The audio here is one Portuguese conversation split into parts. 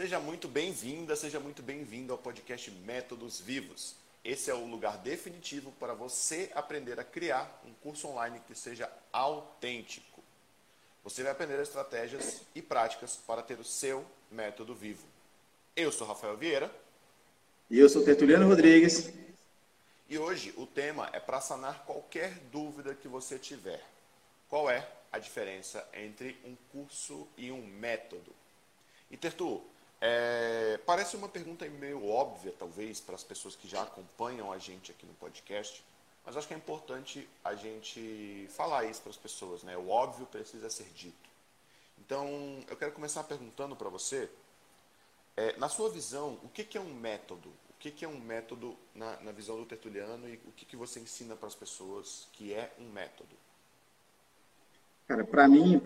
Seja muito bem-vinda, seja muito bem-vindo ao podcast Métodos Vivos. Esse é o lugar definitivo para você aprender a criar um curso online que seja autêntico. Você vai aprender estratégias e práticas para ter o seu método vivo. Eu sou Rafael Vieira. E eu sou Tertuliano Rodrigues. E hoje o tema é para sanar qualquer dúvida que você tiver. Qual é a diferença entre um curso e um método? E Tertu, é, parece uma pergunta meio óbvia, talvez, para as pessoas que já acompanham a gente aqui no podcast, mas acho que é importante a gente falar isso para as pessoas, né? O óbvio precisa ser dito. Então, eu quero começar perguntando para você, é, na sua visão, o que, que é um método? O que, que é um método na, na visão do Tertuliano e o que, que você ensina para as pessoas que é um método? Cara, para mim,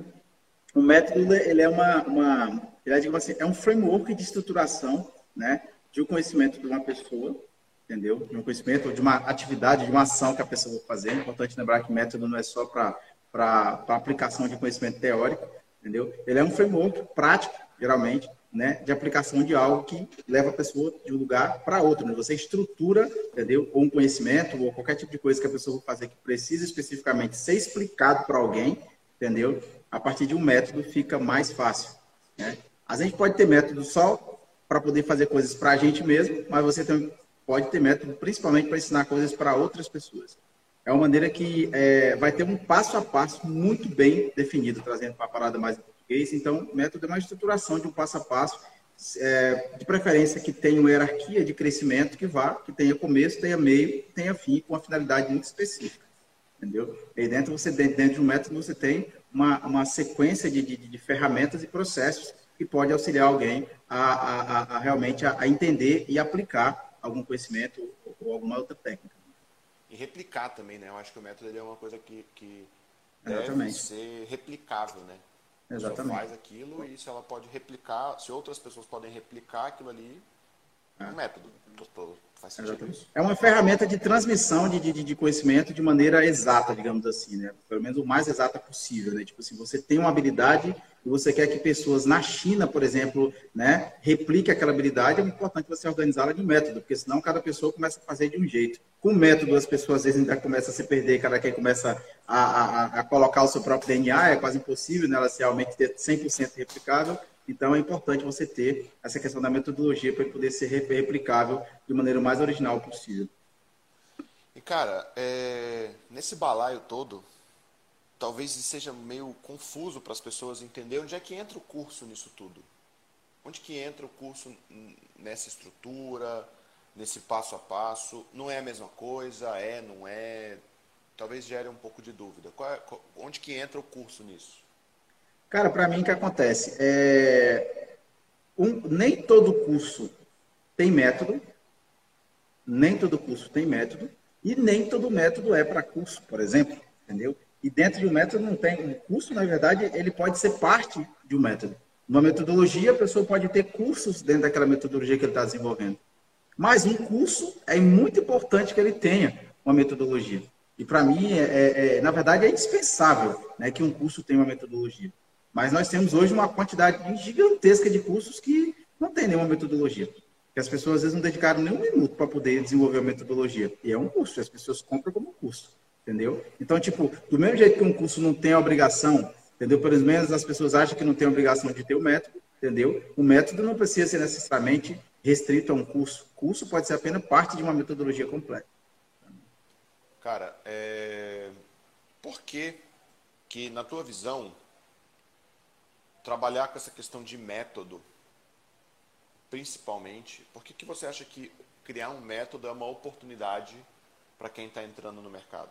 o método ele é uma, uma ele é, assim, é um framework de estruturação, né, de um conhecimento de uma pessoa, entendeu? De um conhecimento, de uma atividade, de uma ação que a pessoa vai fazer. É importante lembrar que método não é só para para aplicação de conhecimento teórico, entendeu? Ele é um framework prático, geralmente, né, de aplicação de algo que leva a pessoa de um lugar para outro. Né? Você estrutura, entendeu? Ou um conhecimento, ou qualquer tipo de coisa que a pessoa vai fazer que precisa especificamente ser explicado para alguém, entendeu? A partir de um método fica mais fácil. Né? A gente pode ter método só para poder fazer coisas para a gente mesmo, mas você também pode ter método principalmente para ensinar coisas para outras pessoas. É uma maneira que é, vai ter um passo a passo muito bem definido, trazendo para a parada mais em português. Então, método é uma estruturação de um passo a passo, é, de preferência que tenha uma hierarquia de crescimento que vá, que tenha começo, tenha meio, tenha fim, com uma finalidade muito específica. Entendeu? E dentro, você, dentro de um método, você tem uma, uma sequência de, de, de ferramentas e processos que pode auxiliar alguém a, a, a realmente a, a, entender e aplicar algum conhecimento ou, ou, alguma outra técnica. E replicar também, né? Eu acho que o método é uma coisa que, que deve Exatamente. ser replicável, né? Exatamente. faz aquilo e se ela pode replicar, se outras pessoas podem replicar aquilo ali, é um método. Isso. É uma ferramenta de transmissão de, de, de, conhecimento de maneira exata, digamos assim, né? Pelo menos o mais exata possível, né? Tipo assim, você tem uma habilidade e você quer que pessoas na China, por exemplo, né, repliquem aquela habilidade, é importante você organizá-la de método, porque senão cada pessoa começa a fazer de um jeito. Com método, as pessoas às vezes ainda começam a se perder, cada quem começa a, a, a colocar o seu próprio DNA, é quase impossível né, ela se realmente ter 100% replicável. Então, é importante você ter essa questão da metodologia para poder ser replicável de maneira mais original possível. E, cara, é... nesse balaio todo, talvez seja meio confuso para as pessoas entender onde é que entra o curso nisso tudo. Onde que entra o curso nessa estrutura, nesse passo a passo? Não é a mesma coisa? É, não é? Talvez gere um pouco de dúvida. É, onde que entra o curso nisso? Cara, para mim o que acontece? É... Um, nem todo curso tem método, nem todo curso tem método, e nem todo método é para curso, por exemplo, entendeu? E dentro de um método não tem. Um curso, na verdade, ele pode ser parte de um método. Uma metodologia, a pessoa pode ter cursos dentro daquela metodologia que ele está desenvolvendo. Mas um curso é muito importante que ele tenha uma metodologia. E para mim, é, é, é, na verdade, é indispensável né, que um curso tenha uma metodologia. Mas nós temos hoje uma quantidade gigantesca de cursos que não tem nenhuma metodologia. Que as pessoas às vezes não dedicaram nem um minuto para poder desenvolver a metodologia. E é um curso, as pessoas compram como curso. Entendeu? Então, tipo, do mesmo jeito que um curso não tem obrigação, entendeu? Pelo menos as pessoas acham que não tem obrigação de ter o método, entendeu? O método não precisa ser necessariamente restrito a um curso. O curso pode ser apenas parte de uma metodologia completa. Cara, é... por que que, na tua visão, trabalhar com essa questão de método, principalmente, por que, que você acha que criar um método é uma oportunidade para quem está entrando no mercado?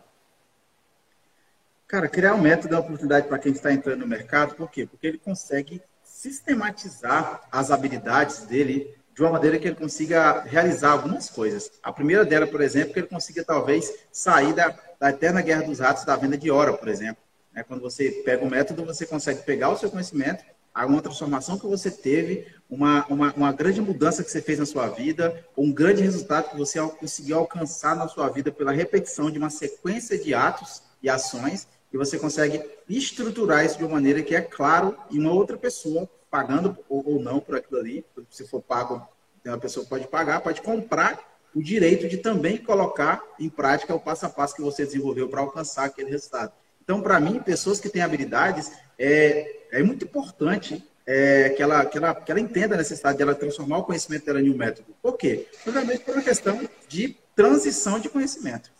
Cara, criar um método é uma oportunidade para quem está entrando no mercado, por quê? Porque ele consegue sistematizar as habilidades dele de uma maneira que ele consiga realizar algumas coisas. A primeira dela, por exemplo, que ele consiga talvez sair da, da eterna guerra dos ratos da venda de hora, por exemplo. É, quando você pega o método, você consegue pegar o seu conhecimento, uma transformação que você teve, uma, uma, uma grande mudança que você fez na sua vida, um grande resultado que você conseguiu alcançar na sua vida pela repetição de uma sequência de atos e ações e você consegue estruturar isso de uma maneira que é claro e uma outra pessoa pagando ou, não por aquilo ali, se for pago, uma pessoa pode pagar, pode comprar o direito de também colocar em prática o passo a passo que você desenvolveu para alcançar aquele resultado. Então, para mim, pessoas que têm habilidades, é, é muito importante é, que, ela, que, ela, que ela entenda a necessidade de ela transformar o conhecimento dela em um método. Por quê? Primeiramente por uma questão de transição de conhecimento.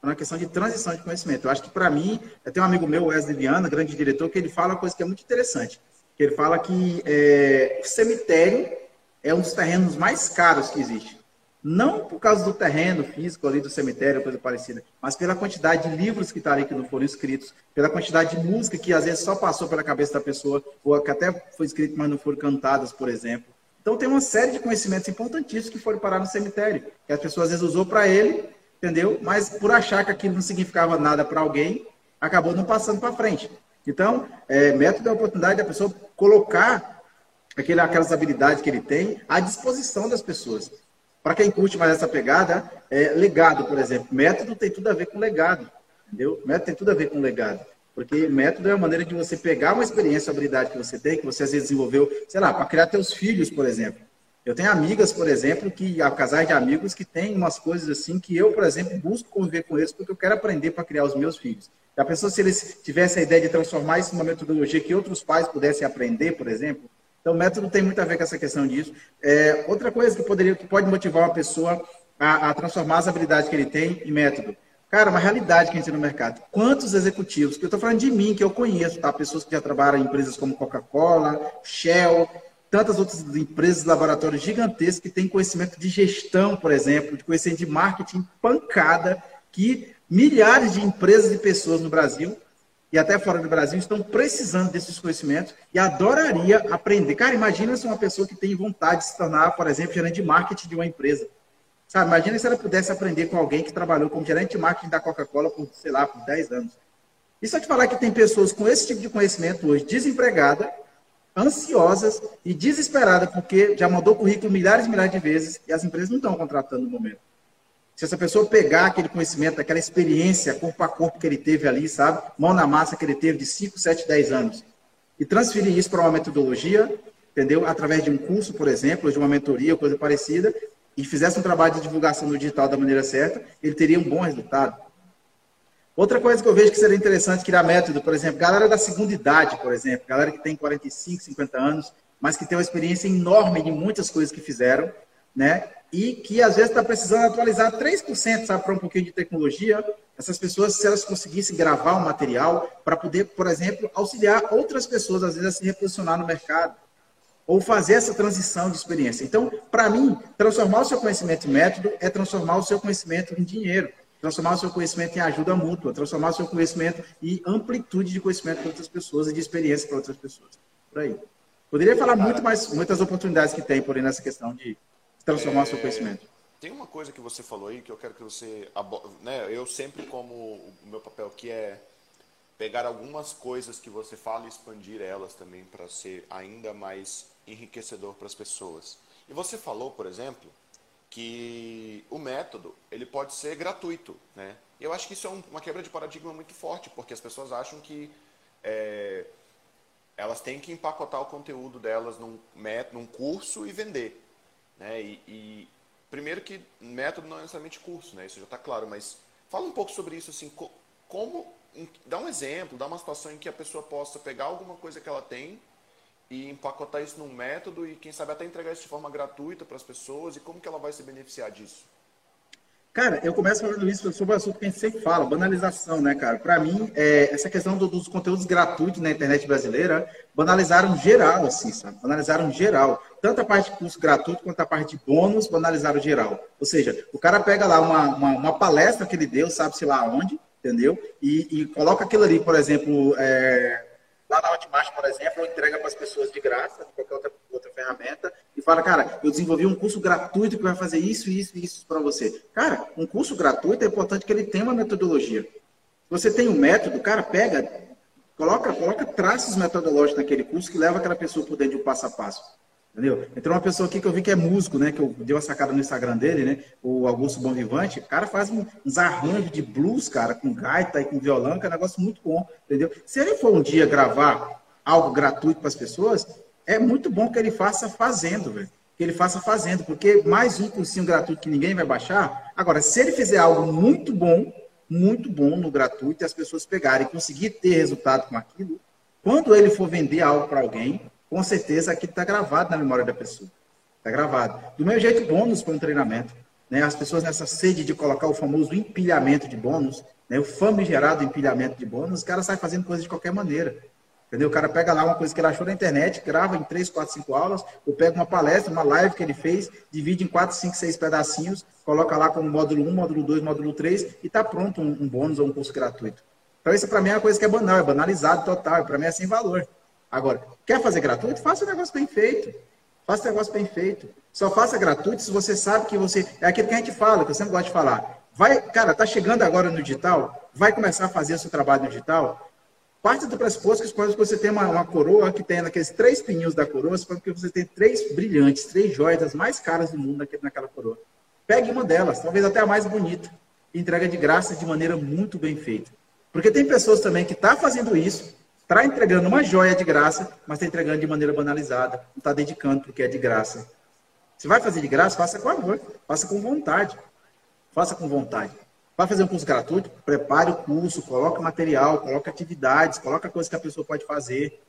Por uma questão de transição de conhecimento. Eu acho que, para mim, eu tenho um amigo meu, Wesley Viana, grande diretor, que ele fala uma coisa que é muito interessante. Que ele fala que é, o cemitério é um dos terrenos mais caros que existe. Não por causa do terreno físico ali do cemitério, coisa parecida, mas pela quantidade de livros que está ali que não foram escritos, pela quantidade de música que às vezes só passou pela cabeça da pessoa, ou que até foi escrito, mas não foram cantadas, por exemplo. Então tem uma série de conhecimentos importantíssimos que foram parar no cemitério, que as pessoas às vezes usou para ele, entendeu? Mas por achar que aquilo não significava nada para alguém, acabou não passando para frente. Então, é, método é a oportunidade da pessoa colocar aquele, aquelas habilidades que ele tem à disposição das pessoas. Para quem curte mais essa pegada, é, legado, por exemplo. Método tem tudo a ver com legado. Entendeu? Método tem tudo a ver com legado. Porque método é a maneira de você pegar uma experiência, uma habilidade que você tem, que você às vezes desenvolveu, sei lá, para criar teus filhos, por exemplo. Eu tenho amigas, por exemplo, que casais de amigos que têm umas coisas assim que eu, por exemplo, busco conviver com eles porque eu quero aprender para criar os meus filhos. A pessoa, se eles tivessem a ideia de transformar isso numa metodologia que outros pais pudessem aprender, por exemplo, então, o método tem muito a ver com essa questão disso. É, outra coisa que, poderia, que pode motivar uma pessoa a, a, transformar as habilidades que ele tem em método. Cara, uma realidade que a gente tem no mercado. Quantos executivos, que eu estou falando de mim, que eu conheço, tá? Pessoas que já trabalham em empresas como Coca-Cola, Shell, tantas outras empresas, laboratórios gigantescos que têm conhecimento de gestão, por exemplo, de conhecimento de marketing pancada, que milhares de empresas e pessoas no Brasil e até fora do Brasil estão precisando desses conhecimentos e adoraria aprender. Cara, imagina se uma pessoa que tem vontade de se tornar, por exemplo, gerente de marketing de uma empresa. Sabe, imagina se ela pudesse aprender com alguém que trabalhou como gerente de marketing da Coca-Cola por, sei lá, por 10 anos. E só te falar que tem pessoas com esse tipo de conhecimento hoje, desempregada, ansiosas e desesperadas, porque já mandou currículo milhares e milhares de vezes e as empresas não estão contratando no momento. Se essa pessoa pegar aquele conhecimento, aquela experiência corpo a corpo que ele teve ali, sabe? Mão na massa que ele teve de 5, 7, 10 anos, e transferir isso para uma metodologia, entendeu? Através de um curso, por exemplo, de uma mentoria, coisa parecida, e fizesse um trabalho de divulgação no digital da maneira certa, ele teria um bom resultado. Outra coisa que eu vejo que seria interessante criar método, por exemplo, galera da segunda idade, por exemplo, galera que tem 45, 50 anos, mas que tem uma experiência enorme de muitas coisas que fizeram, né? E que às vezes está precisando atualizar 3%, sabe, para um pouquinho de tecnologia. Essas pessoas, se elas conseguissem gravar um material para poder, por exemplo, auxiliar outras pessoas, às vezes, a se reposicionar no mercado ou fazer essa transição de experiência. Então, para mim, transformar o seu conhecimento em método é transformar o seu conhecimento em dinheiro, transformar o seu conhecimento em ajuda mútua, transformar o seu conhecimento em amplitude de conhecimento para outras pessoas e de experiência para outras pessoas. Por aí. Poderia falar muito mais, muitas oportunidades que tem por aí nessa questão de transformar é, seu conhecimento. Tem uma coisa que você falou aí que eu quero que você. Né, eu sempre, como o meu papel aqui é pegar algumas coisas que você fala e expandir elas também para ser ainda mais enriquecedor para as pessoas. E você falou, por exemplo, que o método ele pode ser gratuito, né? Eu acho que isso é uma quebra de paradigma muito forte, porque as pessoas acham que é, elas têm que empacotar o conteúdo delas num, num curso e vender. Né? E, e, primeiro que método não é necessariamente curso, né? Isso já está claro, mas fala um pouco sobre isso, assim, como dá um exemplo, dá uma situação em que a pessoa possa pegar alguma coisa que ela tem e empacotar isso num método e quem sabe até entregar isso de forma gratuita para as pessoas e como que ela vai se beneficiar disso. Cara, eu começo falando isso sobre o assunto que a gente sempre fala, banalização, né, cara? Para mim, é, essa questão do, dos conteúdos gratuitos na internet brasileira, banalizaram geral, assim, sabe? Banalizaram geral. Tanto a parte de curso gratuito quanto a parte de bônus, banalizaram geral. Ou seja, o cara pega lá uma, uma, uma palestra que ele deu, sabe-se lá onde, entendeu? E, e, coloca aquilo ali, por exemplo, é, lá na Hotmart, por exemplo, entrega para as pessoas de graça, qualquer outra, outra ferramenta, e fala, cara, eu desenvolvi um curso gratuito que vai fazer isso, isso e isso para você. Cara, um curso gratuito é importante que ele tenha uma metodologia. Se você tem um método, cara, pega, coloca, coloca traços metodológicos naquele curso que leva aquela pessoa por dentro de um passo a passo. Entendeu? Entrou uma pessoa aqui que eu vi que é músico, né? Que eu dei uma sacada no Instagram dele, né? O Augusto Bom Vivante. O cara faz uns arranjos de blues, cara, com gaita e com violão, que é um negócio muito bom, entendeu? Se ele for um dia gravar algo gratuito para as pessoas, é muito bom que ele faça fazendo, velho. que ele faça fazendo, porque mais um cursinho gratuito que ninguém vai baixar. Agora, se ele fizer algo muito bom, muito bom no gratuito, e as pessoas pegarem e conseguir ter resultado com aquilo, quando ele for vender algo para alguém, com certeza aquilo está gravado na memória da pessoa. Está gravado. Do meu jeito, bônus para um treinamento. Né? As pessoas nessa sede de colocar o famoso empilhamento de bônus, né? o famigerado empilhamento de bônus, o cara sai fazendo coisa de qualquer maneira. Entendeu? O cara pega lá uma coisa que ele achou na internet, grava em 3, 4, 5 aulas, ou pega uma palestra, uma live que ele fez, divide em 4, 5, 6 pedacinhos, coloca lá como módulo 1, módulo 2, módulo 3 e está pronto um, um, bônus ou um curso gratuito. Então isso para mim é uma coisa que é banal, é banalizado total, para mim é sem valor. Agora, quer fazer gratuito? Faça o negócio bem feito. Faça o negócio bem feito. Só faça gratuito se você sabe que você. É aquilo que a gente fala, que eu sempre gosto de falar. Vai, cara, tá chegando agora no digital, vai começar a fazer o seu trabalho no digital, Parte do pressuposto que quando você tem uma, uma, coroa que tem aqueles três pininhos da coroa, porque você tem três brilhantes, três joias mais caras do mundo naquela coroa. Pegue uma delas, talvez até a mais bonita, e entrega de graça de maneira muito bem feita. Porque tem pessoas também que estão tá fazendo isso, está entregando uma joia de graça, mas está entregando de maneira banalizada, não está dedicando porque é de graça. Se vai fazer de graça, faça com amor, faça com vontade. Faça com vontade. Vai fazer um curso gratuito? Prepare o curso, coloque material, coloque atividades, coloque coisas que a pessoa pode fazer.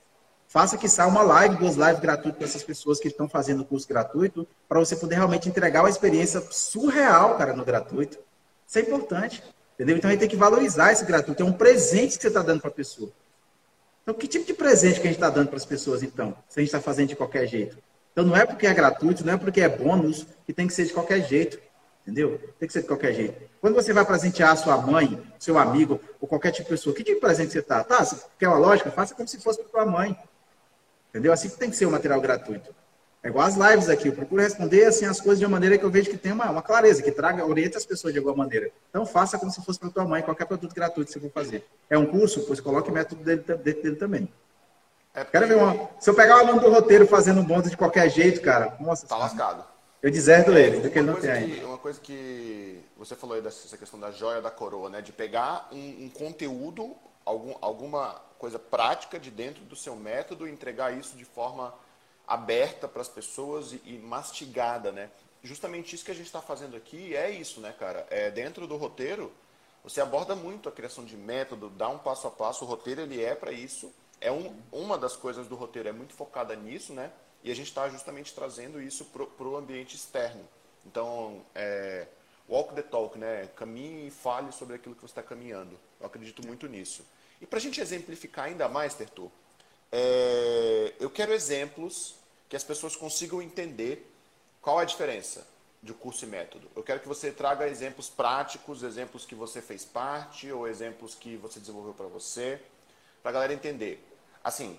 Faça que saia uma live, duas lives gratuitas para essas pessoas que estão fazendo o curso gratuito, para você poder realmente entregar uma experiência surreal, cara, no gratuito. Isso é importante. Entendeu? Então a gente tem que valorizar esse gratuito. É um presente que você está dando para a pessoa. Então, que tipo de presente que a gente está dando para as pessoas, então, se a gente está fazendo de qualquer jeito? Então, não é porque é gratuito, não é porque é bônus, que tem que ser de qualquer jeito. Entendeu? Tem que ser de qualquer jeito. Quando você vai presentear a sua mãe, seu amigo, ou qualquer tipo de pessoa, que tipo de presente você está? Tá, você quer uma lógica? Faça como se fosse para sua mãe. Entendeu? Assim que tem que ser o material gratuito. É igual as lives aqui. Eu procuro responder assim, as coisas de uma maneira que eu vejo que tem uma, uma clareza, que traga, oriente as pessoas de alguma maneira. Então faça como se fosse para tua mãe, qualquer produto gratuito que você for fazer. É um curso? Pois coloque método dele, dele, dele também. É Quero ver uma. Se eu pegar o aluno do roteiro fazendo um bonde de qualquer jeito, cara, nossa. Tá lascado. Eu deserto ele, do que ele não tem. Que, uma coisa que você falou aí dessa questão da joia da coroa, né? De pegar um, um conteúdo, algum, alguma coisa prática de dentro do seu método e entregar isso de forma aberta para as pessoas e, e, mastigada, né? Justamente isso que a gente está fazendo aqui é isso, né, cara? É dentro do roteiro você aborda muito a criação de método, dá um passo a passo. O roteiro ele é para isso. É um, uma das coisas do roteiro é muito focada nisso, né? E a gente está justamente trazendo isso para o ambiente externo. Então, é, walk the talk, né? Caminhe e fale sobre aquilo que você está caminhando. Eu acredito muito nisso. E para a gente exemplificar ainda mais, Tertu, é, eu quero exemplos que as pessoas consigam entender qual é a diferença de curso e método. Eu quero que você traga exemplos práticos, exemplos que você fez parte ou exemplos que você desenvolveu para você, para a galera entender. Assim,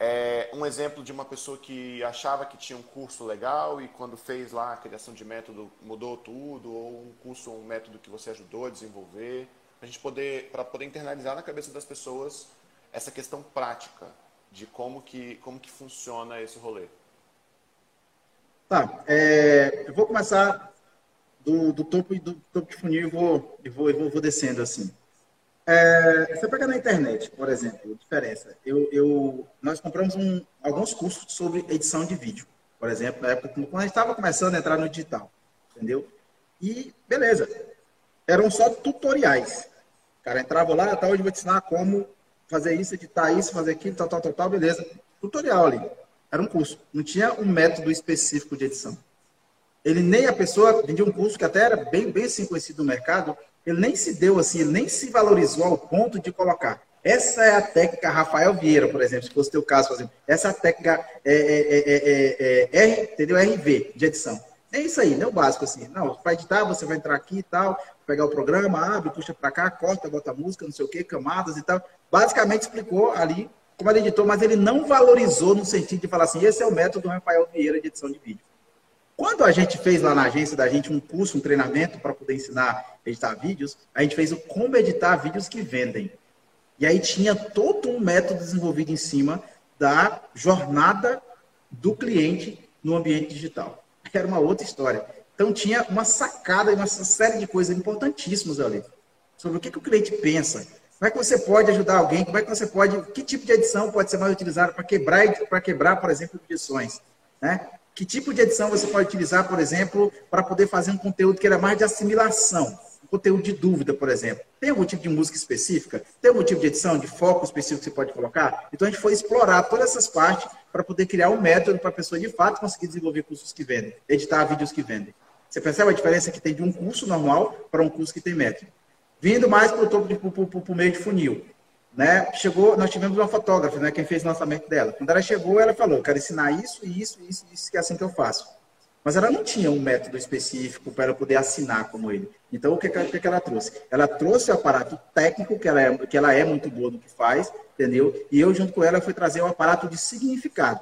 é um exemplo de uma pessoa que achava que tinha um curso legal e quando fez lá a criação de método mudou tudo, ou um curso ou um método que você ajudou a desenvolver, a gente poder para poder internalizar na cabeça das pessoas essa questão prática de como que como que funciona esse rolê. Tá, é, eu vou começar do, do topo do topo de funil e vou, e vou, e vou, vou descendo assim. É, você pega na internet, por exemplo, diferença. Eu, eu, nós compramos um, alguns cursos sobre edição de vídeo, por exemplo, na época quando a gente estava começando a entrar no digital, entendeu? E beleza, eram só tutoriais. Cara entrava lá, tá, hoje vou te ensinar como fazer isso, editar isso, fazer aquilo, tal, tal, tal, tal, beleza. Tutorial ali. Era um curso. Não tinha um método específico de edição. Ele nem a pessoa vendia um curso que até era bem, bem assim conhecido no mercado, ele nem se deu assim, ele nem se valorizou ao ponto de colocar. Essa é a técnica Rafael Vieira, por exemplo, se fosse o teu caso, por exemplo. Essa é a técnica é, é, é, R, entendeu? RV, de edição. É isso aí, não é o básico assim. Não, para editar, você vai entrar aqui e tal, pegar o programa, abre, puxa para cá, corta, bota música, não sei o quê, camadas e tal. Basicamente explicou ali como ele editou, mas ele não valorizou no sentido de falar assim, esse é o método Rafael Vieira de edição de vídeo. Quando a gente fez lá na agência da gente um curso, um treinamento para poder ensinar a editar vídeos, a gente fez o como editar vídeos que vendem. E aí tinha todo um método desenvolvido em cima da jornada do cliente no ambiente digital. Era uma outra história. Então tinha uma sacada e uma série de coisas importantíssimas ali. Sobre o que, que o cliente pensa. Como é que você pode ajudar alguém? Como é que você pode. Que tipo de edição pode ser mais utilizada para quebrar, para quebrar, por exemplo, edições? Né? Que tipo de edição você pode utilizar, por exemplo, para poder fazer um conteúdo que era mais de assimilação? Um conteúdo de dúvida, por exemplo. Tem algum tipo de música específica? Tem algum tipo de edição, de foco específico que você pode colocar? Então a gente foi explorar todas essas partes para poder criar um método para a pessoa de fato conseguir desenvolver cursos que vendem, editar vídeos que vendem. Você percebe a diferença que tem de um curso normal para um curso que tem método? Vindo mais para o topo, o meio de funil. Né? Chegou, nós tivemos uma fotógrafa, né, quem fez o lançamento dela. Quando ela chegou, ela falou: quero ensinar isso, isso, isso, isso, que é assim que eu faço. Mas ela não tinha um método específico para poder assinar como ele. Então, o que, que, que ela trouxe? Ela trouxe o aparato técnico, que ela, é, que ela é muito boa no que faz, entendeu? E eu, junto com ela, fui trazer o aparato de significado.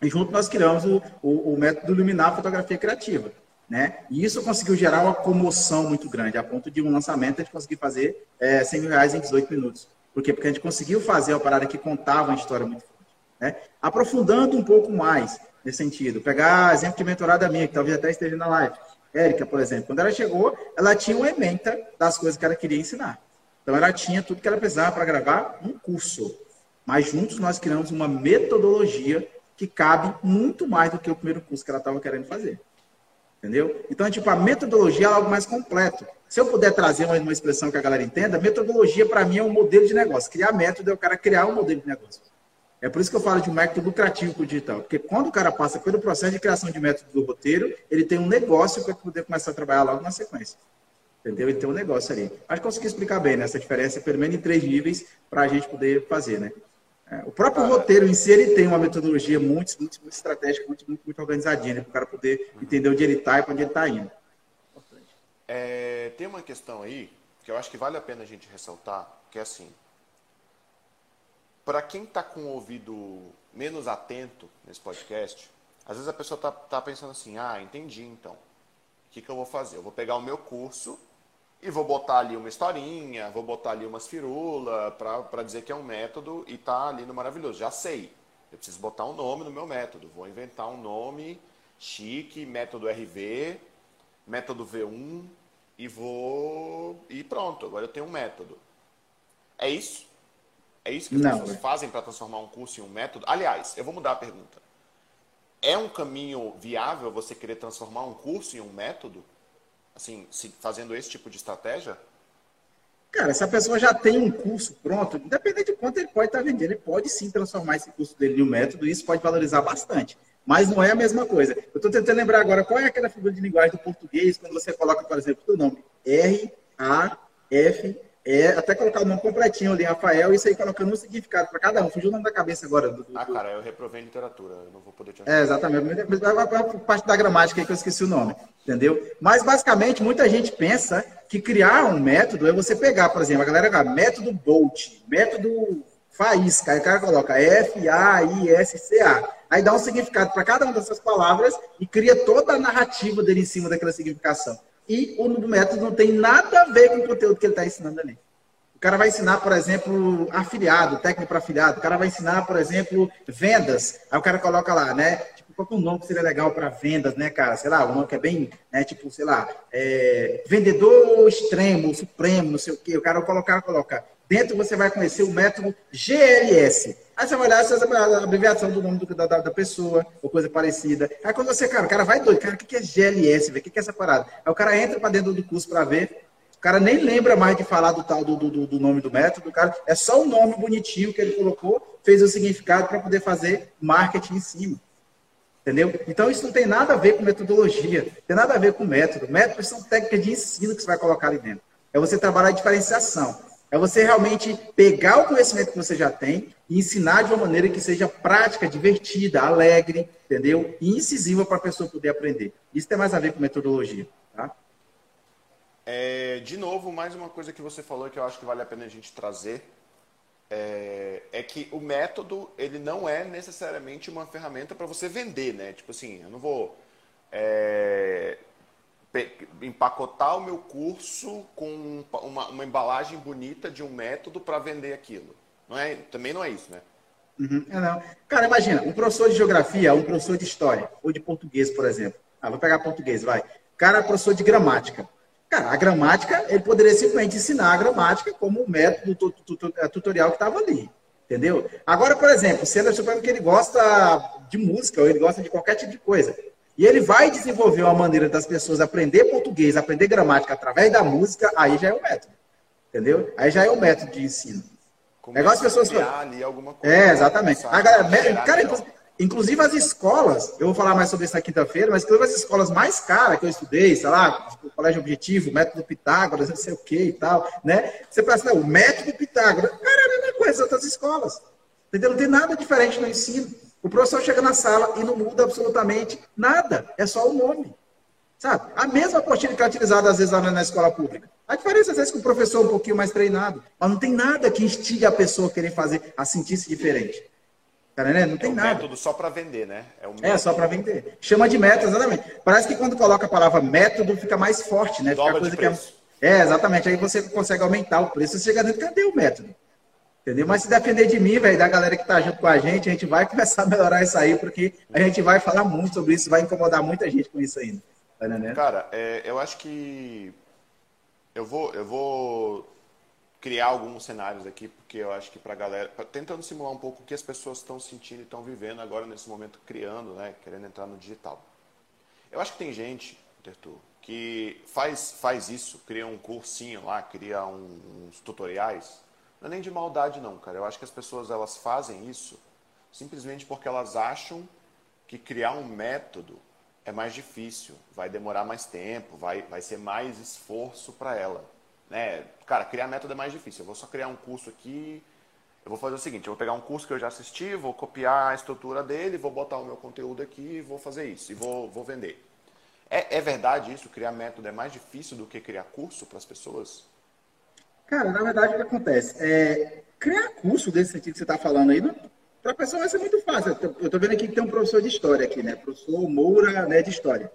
E junto nós criamos o, o, o método Iluminar Fotografia Criativa. Né? E isso conseguiu gerar uma comoção muito grande, a ponto de um lançamento a gente conseguir fazer é, 100 mil reais em 18 minutos. Por quê? Porque a gente conseguiu fazer uma parada que contava uma história muito forte. Né? Aprofundando um pouco mais nesse sentido, pegar exemplo de mentorada minha, que talvez até esteja na live. Érica, por exemplo, quando ela chegou, ela tinha uma ementa das coisas que ela queria ensinar. Então, ela tinha tudo que ela precisava para gravar um curso. Mas juntos nós criamos uma metodologia que cabe muito mais do que o primeiro curso que ela estava querendo fazer. Entendeu? Então, tipo, a metodologia é algo mais completo. Se eu puder trazer uma, uma expressão que a galera entenda, metodologia para mim é um modelo de negócio. Criar método é o cara criar um modelo de negócio. É por isso que eu falo de um método lucrativo para o digital. Porque quando o cara passa pelo processo de criação de método do roteiro, ele tem um negócio para poder começar a trabalhar logo na sequência. Entendeu? Ele tem um negócio ali. Acho que consegui explicar bem né, essa diferença, pelo menos em três níveis, para a gente poder fazer, né? É, o próprio roteiro em si, ele tem uma metodologia muito, muito, muito estratégica, muito, muito, muito organizadinha, né, para o cara poder entender onde ele está e para onde ele está indo. É, tem uma questão aí que eu acho que vale a pena a gente ressaltar, que é assim, para quem está com o ouvido menos atento nesse podcast, às vezes a pessoa está tá pensando assim, ah, entendi então, o que, que eu vou fazer? Eu vou pegar o meu curso e vou botar ali uma historinha, vou botar ali umas firulas para dizer que é um método e tá ali no maravilhoso. Já sei. Eu preciso botar um nome no meu método. Vou inventar um nome chique, método RV, método V1 e vou. E pronto, agora eu tenho um método. É isso? É isso que as Não. pessoas fazem para transformar um curso em um método? Aliás, eu vou mudar a pergunta. É um caminho viável você querer transformar um curso em um método? Assim, se, fazendo esse tipo de estratégia? Cara, se a pessoa já tem um curso pronto, independente de quanto ele pode estar vendendo, ele pode sim transformar esse curso dele em um método e isso pode valorizar bastante. Mas não é a mesma coisa. Eu estou tentando lembrar agora qual é aquela figura de linguagem do português quando você coloca, por exemplo, o nome R, A, F, é até colocar o nome completinho ali, Rafael, e isso aí colocando um significado para cada um. Fugiu o nome da cabeça agora. Do, do, ah, cara, eu reprovei em literatura, eu não vou poder te ajudar. É, exatamente. A parte da gramática aí que eu esqueci o nome, entendeu? Mas, basicamente, muita gente pensa que criar um método é você pegar, por exemplo, a galera fala método Bolt, método Faísca, aí o cara coloca F-A-I-S-C-A. Aí dá um significado para cada uma dessas palavras e cria toda a narrativa dele em cima daquela significação e o método não tem nada a ver com o conteúdo que ele está ensinando ali. O cara vai ensinar, por exemplo, afiliado, técnico para afiliado. O cara vai ensinar, por exemplo, vendas. Aí o cara coloca lá, né? Tipo, qual é o nome que seria legal para vendas, né, cara? Sei lá, um nome que é bem, né? Tipo, sei lá, é, vendedor extremo, supremo, não sei o quê. O cara colocar, coloca. Dentro você vai conhecer o método GLS. Aí você vai olhar essa a abreviação do nome do, da, da, pessoa, ou coisa parecida. Aí quando você, cara, o cara vai doido, cara, o que é GLS, o que é essa parada? Aí o cara entra para dentro do curso para ver, o cara nem lembra mais de falar do tal do, do, do nome do método, o cara é só o um nome bonitinho que ele colocou, fez o significado para poder fazer marketing em cima. Entendeu? Então isso não tem nada a ver com metodologia, tem nada a ver com método. Métodos são técnicas de ensino que você vai colocar ali dentro. É você trabalhar a diferenciação. É você realmente pegar o conhecimento que você já tem e ensinar de uma maneira que seja prática, divertida, alegre, entendeu? E incisiva para a pessoa poder aprender. Isso tem mais a ver com metodologia, tá? É, de novo, mais uma coisa que você falou que eu acho que vale a pena a gente trazer é, é que o método ele não é necessariamente uma ferramenta para você vender, né? Tipo assim, eu não vou é, empacotar o meu curso com uma, uma embalagem bonita de um método para vender aquilo. Não é, também não é isso, né? Uhum, é não. Cara, imagina, um professor de geografia, um professor de história, ou de português, por exemplo. Ah, vou pegar português, vai. Cara, professor de gramática. Cara, a gramática, ele poderia simplesmente ensinar a gramática como um método tutorial que estava ali. Entendeu? Agora, por exemplo, se ele é que ele gosta de música, ou ele gosta de qualquer tipo de coisa. E ele vai desenvolver uma maneira das pessoas aprender português, aprender gramática através da música, aí já é o método. Entendeu? Aí já é o método de ensino. Começa é igual as pessoas. ali alguma coisa. É, exatamente. A galera, cara, inclusive as escolas, eu vou falar mais sobre isso na quinta-feira, mas inclusive as escolas mais caras que eu estudei, sei lá, o Colégio Objetivo, o método Pitágoras, não sei o que e tal, né? Você pensa, não, o método Pitágoras, cara, é a mesma coisa das outras escolas. Entendeu? Não tem nada diferente no ensino. O professor chega na sala e não muda absolutamente nada. É só o nome. Sabe? A mesma apostila que é utilizada às vezes lá na escola pública. A diferença às vezes que o professor é um pouquinho mais treinado. Mas não tem nada que instigue a pessoa a querer fazer, a sentir-se diferente. Tá Não tem é um nada. método só para vender, né? É, é só para vender. Chama de método, exatamente. Parece que quando coloca a palavra método fica mais forte, né? Fica coisa que é... é, exatamente. Aí você consegue aumentar o preço. Você chega dentro, cadê o método? Entendeu? Mas se depender de mim, velho, da galera que tá junto com a gente, a gente vai começar a melhorar isso aí, porque a gente vai falar muito sobre isso, vai incomodar muita gente com isso ainda. Tá Cara, é, eu acho que eu vou, eu vou criar alguns cenários aqui, porque eu acho que para a galera, pra, tentando simular um pouco o que as pessoas estão sentindo e estão vivendo agora nesse momento, criando, né, querendo entrar no digital. Eu acho que tem gente, Tertu, que faz, faz isso, cria um cursinho lá, cria um, uns tutoriais, não é nem de maldade não, cara. Eu acho que as pessoas elas fazem isso simplesmente porque elas acham que criar um método é mais difícil, vai demorar mais tempo, vai, vai ser mais esforço para ela. Né? Cara, criar método é mais difícil. Eu vou só criar um curso aqui. Eu vou fazer o seguinte: eu vou pegar um curso que eu já assisti, vou copiar a estrutura dele, vou botar o meu conteúdo aqui, vou fazer isso e vou, vou vender. É, é verdade isso? Criar método é mais difícil do que criar curso para as pessoas? Cara, na verdade, o que acontece? É, criar curso desse sentido que você está falando aí, para a pessoa vai ser muito fácil. Eu estou vendo aqui que tem um professor de história aqui, né? Professor Moura, né, de história.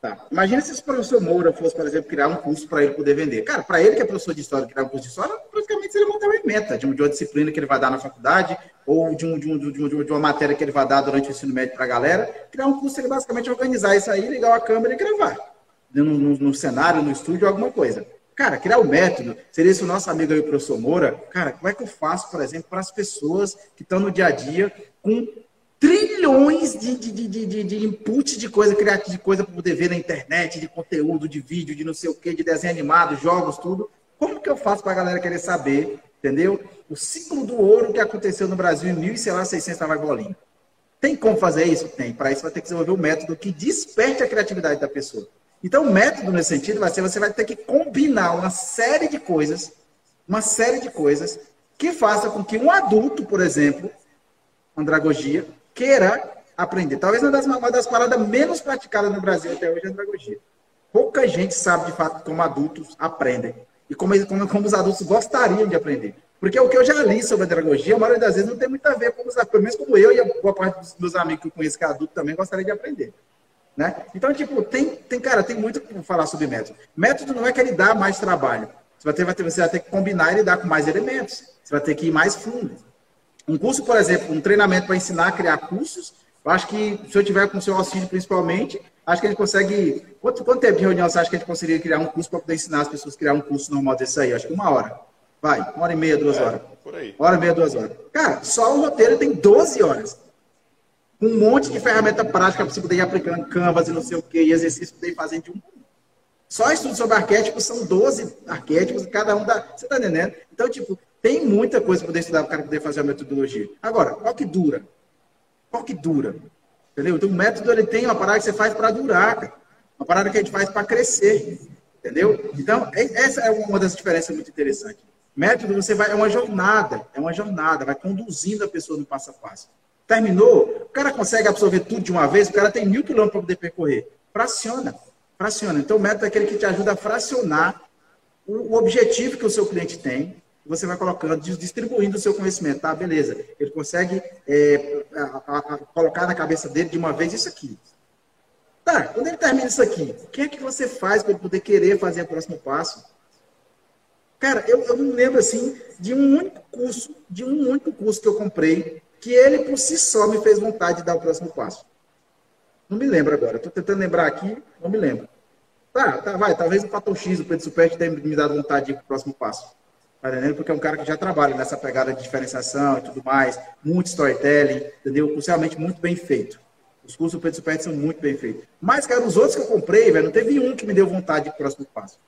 Tá. Imagina se esse professor Moura fosse, por exemplo, criar um curso para ele poder vender. Cara, para ele que é professor de história, criar um curso de história, praticamente seria montar uma meta de, uma disciplina que ele vai dar na faculdade ou de, um, de, um, de, um, de uma matéria que ele vai dar durante o ensino médio para a galera. Criar um curso, ele basicamente organizar isso aí, ligar a câmera e gravar. No, no, no cenário, no estúdio, alguma coisa. Cara, criar um método, seria esse o nosso amigo aí, o professor Moura. Cara, como é que eu faço, por exemplo, para as pessoas que estão no dia a dia com trilhões de, de, de, de, de input de coisa criativa, de coisa para poder ver na internet, de conteúdo, de vídeo, de não sei o que, de desenho animado, jogos, tudo. Como que eu faço para a galera querer saber, entendeu? O ciclo do ouro que aconteceu no Brasil em 1600 estava bolinha. Tem como fazer isso? Tem. Para isso vai ter que desenvolver um método que desperte a criatividade da pessoa. Então, o método nesse sentido vai ser você vai ter que combinar uma série de coisas, uma série de coisas que faça com que um adulto, por exemplo, andragogia, queira aprender. Talvez uma das, uma das paradas menos praticadas no Brasil até hoje é andragogia. Pouca gente sabe de fato como adultos aprendem e como, como, como os adultos gostariam de aprender. Porque o que eu já li sobre a andragogia, a maioria das vezes não tem muito a ver com os pelo menos como eu e a boa parte dos meus amigos que eu conheço que é adulto também gostaria de aprender. Né? Então, tipo, tem, tem, cara, tem muito para falar sobre método. Método não é que ele dá mais trabalho. Você vai, ter, vai ter, você vai ter que combinar e lidar com mais elementos. Você vai ter que ir mais fundo. Um curso, por exemplo, um treinamento para ensinar a criar cursos, eu acho que se eu tiver com o seu auxílio principalmente, acho que a gente consegue. Quanto, quanto tempo de reunião você acha que a gente conseguiria criar um curso para poder ensinar as pessoas a criar um curso normal desse aí? Acho que uma hora. Vai, uma hora e meia, duas é, horas. Por aí. Uma hora e meia, duas horas. Cara, só o roteiro tem 12 horas um monte de ferramenta prática para você poder ir aplicando Canvas e não sei o que, e exercício poder ir fazendo de um. Só estudo sobre arquétipos são 12 arquétipos, cada um dá. Você está entendendo? Então, tipo, tem muita coisa para poder estudar para o cara poder fazer a metodologia. Agora, qual que dura? Qual que dura? Entendeu? Então, o método ele tem uma parada que você faz para durar, cara. Uma parada que a gente faz para crescer. Entendeu? Então, é, essa é uma das diferenças muito interessantes. Método, você vai, é uma jornada, é uma jornada, vai conduzindo a pessoa no passo a passo. Terminou, o cara consegue absorver tudo de uma vez, o cara tem mil quilômetros para poder percorrer. Fraciona, fraciona. Então, o método é aquele que te ajuda a fracionar o objetivo que o seu cliente tem, você vai colocando, distribuindo o seu conhecimento, tá? Beleza. Ele consegue é, a, a, a, colocar na cabeça dele de uma vez isso aqui. Tá, quando ele termina isso aqui, o que é que você faz para ele poder querer fazer o próximo passo? Cara, eu, eu não lembro assim de um único curso, de um único curso que eu comprei que ele por si só me fez vontade de dar o próximo passo. Não me lembro agora. Estou tentando lembrar aqui, não me lembro. Tá, tá, vai. Talvez o fator X, o preço Superchat tenha me dado vontade de ir para o próximo passo. Tá? Porque é um cara que já trabalha nessa pegada de diferenciação e tudo mais, muito storytelling, entendeu? O curso realmente muito bem feito. Os cursos do Pedro Superti são muito bem feitos. Mas, cara, os outros que eu comprei, velho, não teve um que me deu vontade de ir pro próximo passo.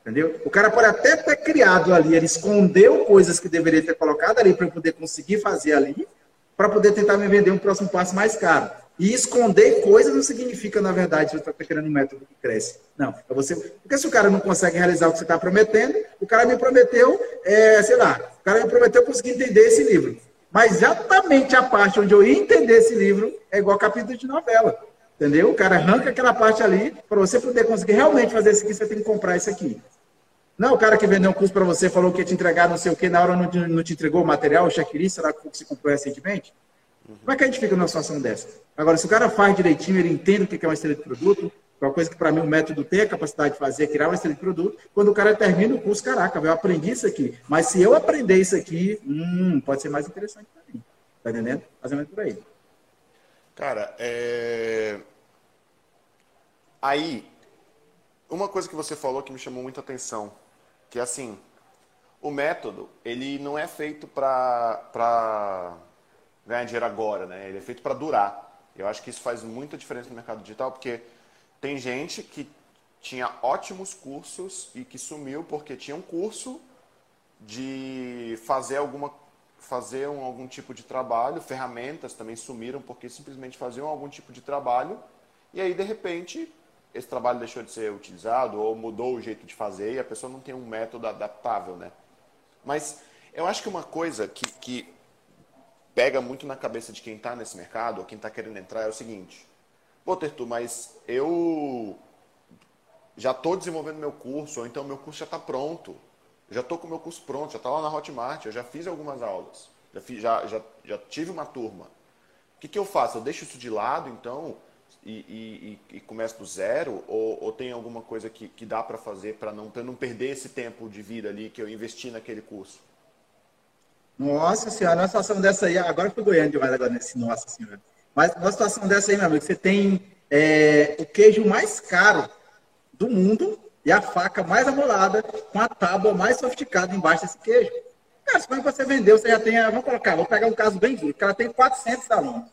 Entendeu? O cara pode até ter criado ali, ele escondeu coisas que deveria ter colocado ali para eu poder conseguir fazer ali, para poder tentar me vender um próximo passo mais caro. E esconder coisas não significa, na verdade, você está querendo um método que cresce. Não. É você... Porque se o cara não consegue realizar o que você está prometendo, o cara me prometeu, é, sei lá, o cara me prometeu conseguir entender esse livro. Mas exatamente a parte onde eu ia entender esse livro é igual capítulo de novela. Entendeu? O cara arranca aquela parte ali, para você poder conseguir realmente fazer isso aqui, você tem que comprar isso aqui. Não, o cara que vendeu um curso para você falou que ia te entregar não sei o que, na hora não te, não te entregou o material, o checklist, será que você comprou recentemente? Como é que a gente fica numa situação dessa? Agora, se o cara faz direitinho, ele entende o que é uma estrela de produto, é uma coisa que para mim o método tem a capacidade de fazer, é criar uma estrela de produto. Quando o cara termina o curso, caraca, eu aprendi isso aqui. Mas se eu aprender isso aqui, hum, pode ser mais interessante para mim. Tá entendendo? Fazendo por aí. Cara, é... aí, uma coisa que você falou que me chamou muita atenção, que é assim, o método, ele não é feito para ganhar dinheiro agora, né? Ele é feito para durar. Eu acho que isso faz muita diferença no mercado digital, porque tem gente que tinha ótimos cursos e que sumiu porque tinha um curso de fazer alguma fazer um, algum tipo de trabalho, ferramentas também sumiram porque simplesmente faziam algum tipo de trabalho e aí de repente esse trabalho deixou de ser utilizado ou mudou o jeito de fazer e a pessoa não tem um método adaptável, né? Mas eu acho que uma coisa que, que pega muito na cabeça de quem está nesse mercado, ou quem está querendo entrar, é o seguinte: pô, Tertu, mas eu já estou desenvolvendo meu curso, ou então meu curso já está pronto. Já estou com o meu curso pronto, já está lá na Hotmart, eu já fiz algumas aulas, já, fiz, já, já, já tive uma turma. O que, que eu faço? Eu deixo isso de lado, então, e, e, e começo do zero? Ou, ou tem alguma coisa que, que dá para fazer para não, não perder esse tempo de vida ali que eu investi naquele curso? Nossa senhora, uma situação dessa aí, agora fui goiano demais agora nesse nossa senhora. Mas uma situação dessa aí, meu amigo, você tem é, o queijo mais caro do mundo e a faca mais amolada com a tábua mais sofisticada embaixo desse queijo. Cara, quando você vendeu, você já tem, vamos colocar, vou pegar um caso bem duro, o cara tem 400 alunos.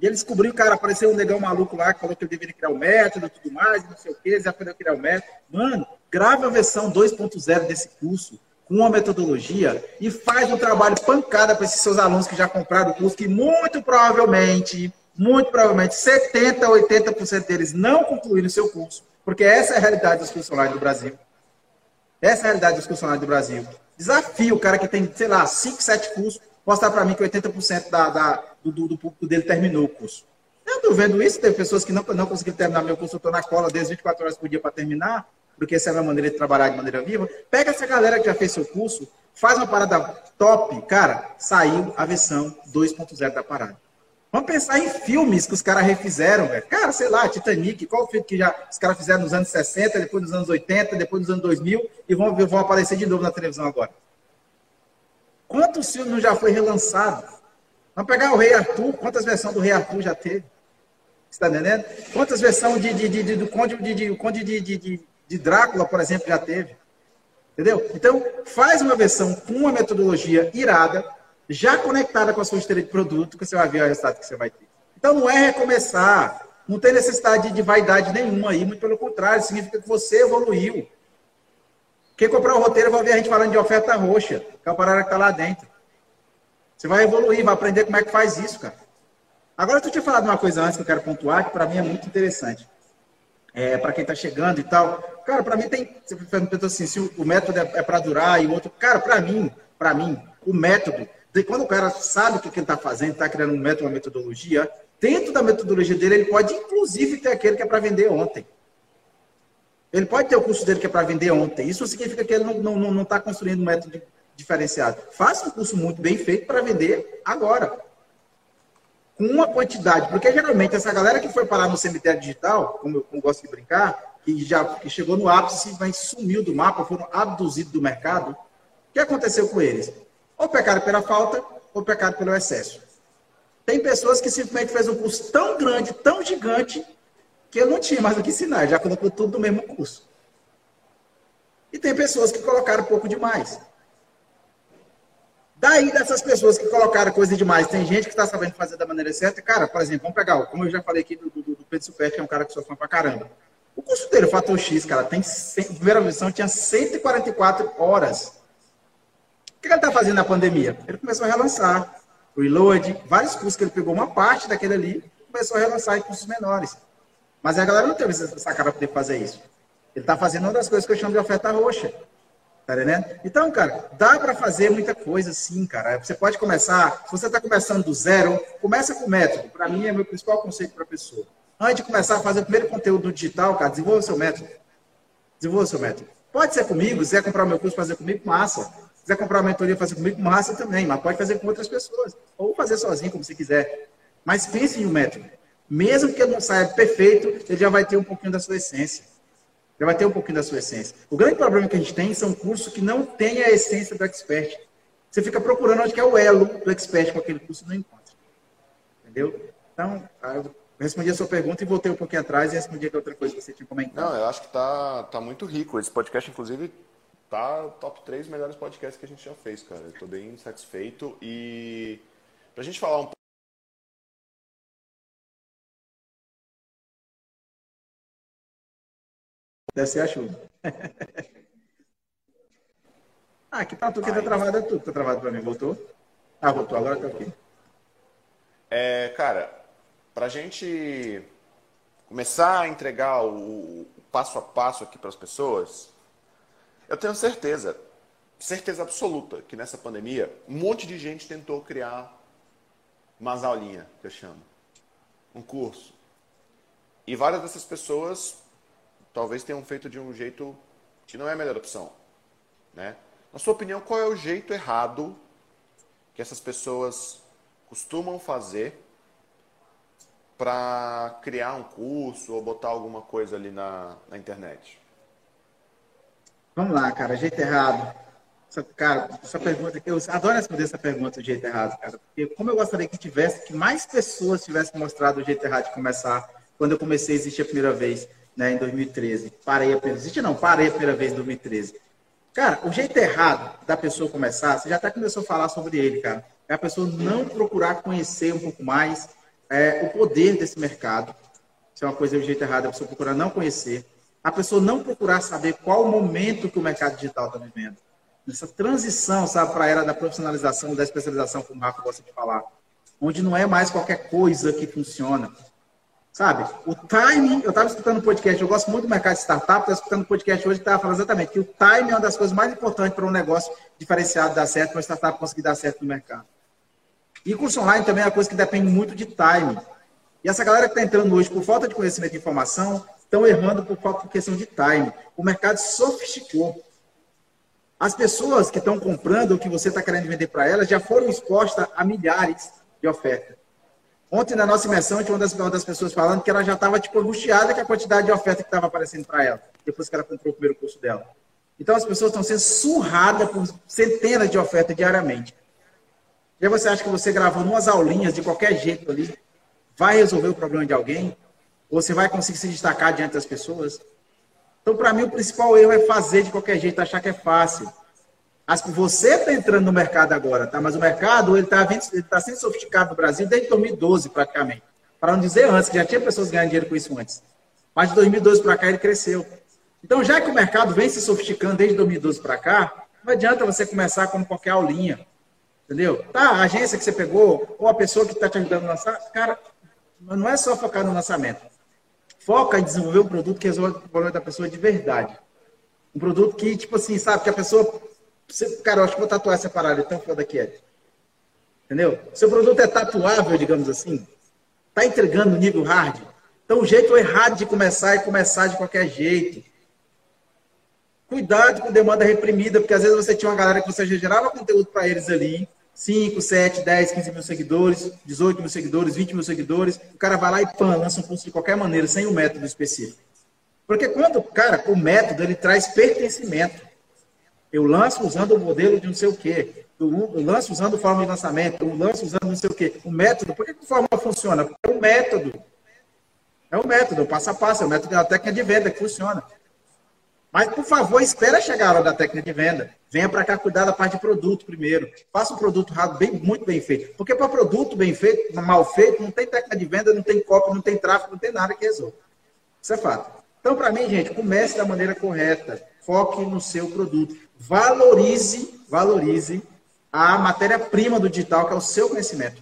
E ele descobriu, cara, apareceu um negão maluco lá que falou que ele deveria criar o um método e tudo mais, não sei o que, já aprendeu a criar o um método. Mano, grava a versão 2.0 desse curso com uma metodologia e faz um trabalho pancada para esses seus alunos que já compraram o curso, que muito provavelmente, muito provavelmente, 70% a 80% deles não concluíram o seu curso, porque essa é a realidade dos funcionários do Brasil. Essa é a realidade dos funcionários do Brasil. Desafio o cara que tem, sei lá, 5, 7 cursos, mostrar para mim que 80% da, da, do, do, público dele terminou o curso. Eu estou vendo isso, tem pessoas que não, não conseguiram terminar meu curso, eu estou na cola desde 24 horas por dia para terminar, porque essa é a maneira de trabalhar de maneira viva. Pega essa galera que já fez seu curso, faz uma parada top, cara, saiu a versão 2.0 da parada. Vamos pensar em filmes que os caras refizeram, velho. Cara, sei lá, Titanic, qual filme que já os caras fizeram nos anos 60, depois nos anos 80, depois nos anos 2000 e vão, vão aparecer de novo na televisão agora. Quantos filmes já foi relançado? Vamos pegar o Rei Arthur, quantas versões do Rei Arthur já teve? Você está entendendo? Quantas versões de, de, de, de do Conde de, de, Conde de, de, de, de Drácula, por exemplo, já teve. Entendeu? Então, faz uma versão com uma metodologia irada, já conectada com a sua esteira de produto, que você vai ver o resultado que você vai ter. Então, não é recomeçar. Não tem necessidade de vaidade nenhuma aí, muito pelo contrário, significa que você evoluiu. Quem comprar o roteiro vai ver a gente falando de oferta roxa, que é a parada que está lá dentro. Você vai evoluir, vai aprender como é que faz isso, cara. Agora, tu tinha falado uma coisa antes que eu quero pontuar, que para mim é muito interessante é, para quem está chegando e tal. Cara, para mim tem. Você perguntou assim, se o, o método é, é para durar e o outro. Cara, para mim, para mim, o método, de quando o cara sabe o que ele está fazendo, está criando um método, uma metodologia, dentro da metodologia dele, ele pode inclusive ter aquele que é para vender ontem. Ele pode ter o curso dele que é para vender ontem. Isso significa que ele não está não, não, tá construindo um método diferenciado. Faça um curso muito bem feito para vender agora com uma quantidade, porque geralmente essa galera que foi parar no cemitério digital, como eu, como gosto de brincar, que já que chegou no ápice, simplesmente sumiu do mapa, foram abduzidos do mercado, o que aconteceu com eles? Ou pecaram pela falta, ou pecaram pelo excesso. Tem pessoas que simplesmente fez um curso tão grande, tão gigante, que eu não tinha mais o que ensinar, já colocou tudo no mesmo curso. E tem pessoas que colocaram pouco demais. Daí, dessas pessoas que colocaram coisa demais, tem gente que está sabendo fazer da maneira certa. Cara, por exemplo, vamos pegar, como eu já falei aqui do, do, do Pedro Super, que é um cara que fã pra caramba. O curso dele, o Fator X, cara, tem, primeira versão tinha 144 horas. O que ele está fazendo na pandemia? Ele começou a relançar. Reload, vários cursos que ele pegou uma parte daquele ali, começou a relançar em cursos menores. Mas a galera não teve essa cara para poder fazer isso. Ele está fazendo uma das coisas que eu chamo de oferta roxa. Tá entendendo? Então, cara, dá para fazer muita coisa sim, cara. Você pode começar, se você está começando do zero, começa com o método. Para mim, é meu principal conceito para pessoa. Antes de começar a fazer o primeiro conteúdo digital, cara, desenvolva o seu método. Desenvolva o seu método. Pode ser comigo, se quiser comprar meu curso, fazer comigo, massa. Se quiser comprar uma mentoria, fazer comigo, massa também. Mas pode fazer com outras pessoas. Ou fazer sozinho, como você quiser. Mas pense em um método. Mesmo que ele não saia perfeito, ele já vai ter um pouquinho da sua essência. Já vai ter um pouquinho da sua essência. O grande problema que a gente tem são cursos que não têm a essência do expert. Você fica procurando onde que é o elo do expert com aquele curso e não encontra. Entendeu? Então, eu respondi a sua pergunta e voltei um pouquinho atrás e respondi a outra coisa que você tinha comentado. Não, eu acho que tá, tá muito rico. Esse podcast, inclusive, tá top 3 melhores podcasts que a gente já fez, cara. Eu tô bem satisfeito. E pra gente falar um pouco Deve ser a chuva. ah, aqui tá tudo que tá travado, é tudo. Tá travado pra mim. Voltou? Ah, voltou. Agora tá aqui. É, cara, pra gente começar a entregar o, o passo a passo aqui para as pessoas, eu tenho certeza, certeza absoluta, que nessa pandemia, um monte de gente tentou criar umas aulinhas, que eu chamo, um curso. E várias dessas pessoas talvez tenham feito de um jeito que não é a melhor opção. Né? Na sua opinião, qual é o jeito errado que essas pessoas costumam fazer para criar um curso ou botar alguma coisa ali na, na internet? Vamos lá, cara, jeito errado. Essa, cara, essa pergunta, eu adoro responder essa pergunta do jeito errado, cara, porque como eu gostaria que tivesse, que mais pessoas tivessem mostrado o jeito errado de começar quando eu comecei a existir a primeira vez né, em 2013. Parei a primeira vez. Não, parei a primeira vez em 2013. Cara, o jeito errado da pessoa começar, você já até começou a falar sobre ele, cara. É a pessoa não procurar conhecer um pouco mais é, o poder desse mercado. Isso é uma coisa, o jeito errado, a pessoa procurar não conhecer. A pessoa não procurar saber qual o momento que o mercado digital está vivendo. Nessa transição, sabe, para a era da profissionalização, da especialização, como o Rafa gosta de falar. Onde não é mais qualquer coisa que funciona. Sabe? O timing, eu estava escutando um podcast, eu gosto muito do mercado de startup, estava escutando um podcast hoje que estava falando exatamente que o timing é uma das coisas mais importantes para um negócio diferenciado dar certo, para uma startup conseguir dar certo no mercado. E curso online também é uma coisa que depende muito de timing. E essa galera que está entrando hoje por falta de conhecimento de informação, estão errando por de questão de timing. O mercado sofisticou. As pessoas que estão comprando o que você está querendo vender para elas já foram expostas a milhares de ofertas. Ontem, na nossa imersão, tinha uma das, uma das pessoas falando que ela já estava tipo, angustiada com a quantidade de oferta que estava aparecendo para ela, depois que ela comprou o primeiro curso dela. Então, as pessoas estão sendo surradas por centenas de ofertas diariamente. E aí você acha que você gravando umas aulinhas de qualquer jeito ali, vai resolver o problema de alguém? Você vai conseguir se destacar diante das pessoas? Então, para mim, o principal erro é fazer de qualquer jeito, achar que é fácil. Você está entrando no mercado agora, tá? Mas o mercado ele está tá sendo sofisticado no Brasil desde 2012, praticamente. Para não dizer antes, que já tinha pessoas ganhando dinheiro com isso antes. Mas de 2012 para cá ele cresceu. Então, já que o mercado vem se sofisticando desde 2012 para cá, não adianta você começar como qualquer aulinha. Entendeu? Tá, a agência que você pegou, ou a pessoa que está te ajudando a lançar, cara, não é só focar no lançamento. Foca em desenvolver um produto que resolve o problema da pessoa de verdade. Um produto que, tipo assim, sabe, que a pessoa cara, eu acho que vou tatuar essa parada, tão foda que é. Entendeu? Seu produto é tatuável, digamos assim. Tá entregando nível hard. Então, o jeito errado de começar é começar de qualquer jeito. Cuidado com demanda reprimida, porque às vezes você tinha uma galera que você já gerava conteúdo para eles ali. 5, 7, 10, 15 mil seguidores, 18 mil seguidores, 20 mil seguidores. O cara vai lá e pã, lança um curso de qualquer maneira, sem um método específico. Porque quando, cara, o método ele traz pertencimento. Eu lanço usando o modelo de não sei o quê. Eu lanço usando forma de lançamento. Eu lanço usando não sei o quê. O método. Por que a forma funciona? Porque é o método. É o método, o passo a passo. É o método, é a técnica de venda que funciona. Mas, por favor, espera chegar a hora da técnica de venda. Venha para cá cuidar da parte de produto primeiro. Faça um produto bem, muito bem feito. Porque para produto bem feito, mal feito, não tem técnica de venda, não tem cópia, não tem tráfego, não tem nada que resolva. Isso é fato. Então, para mim, gente, comece da maneira correta. Foque no seu produto. Valorize, valorize a matéria-prima do digital, que é o seu conhecimento.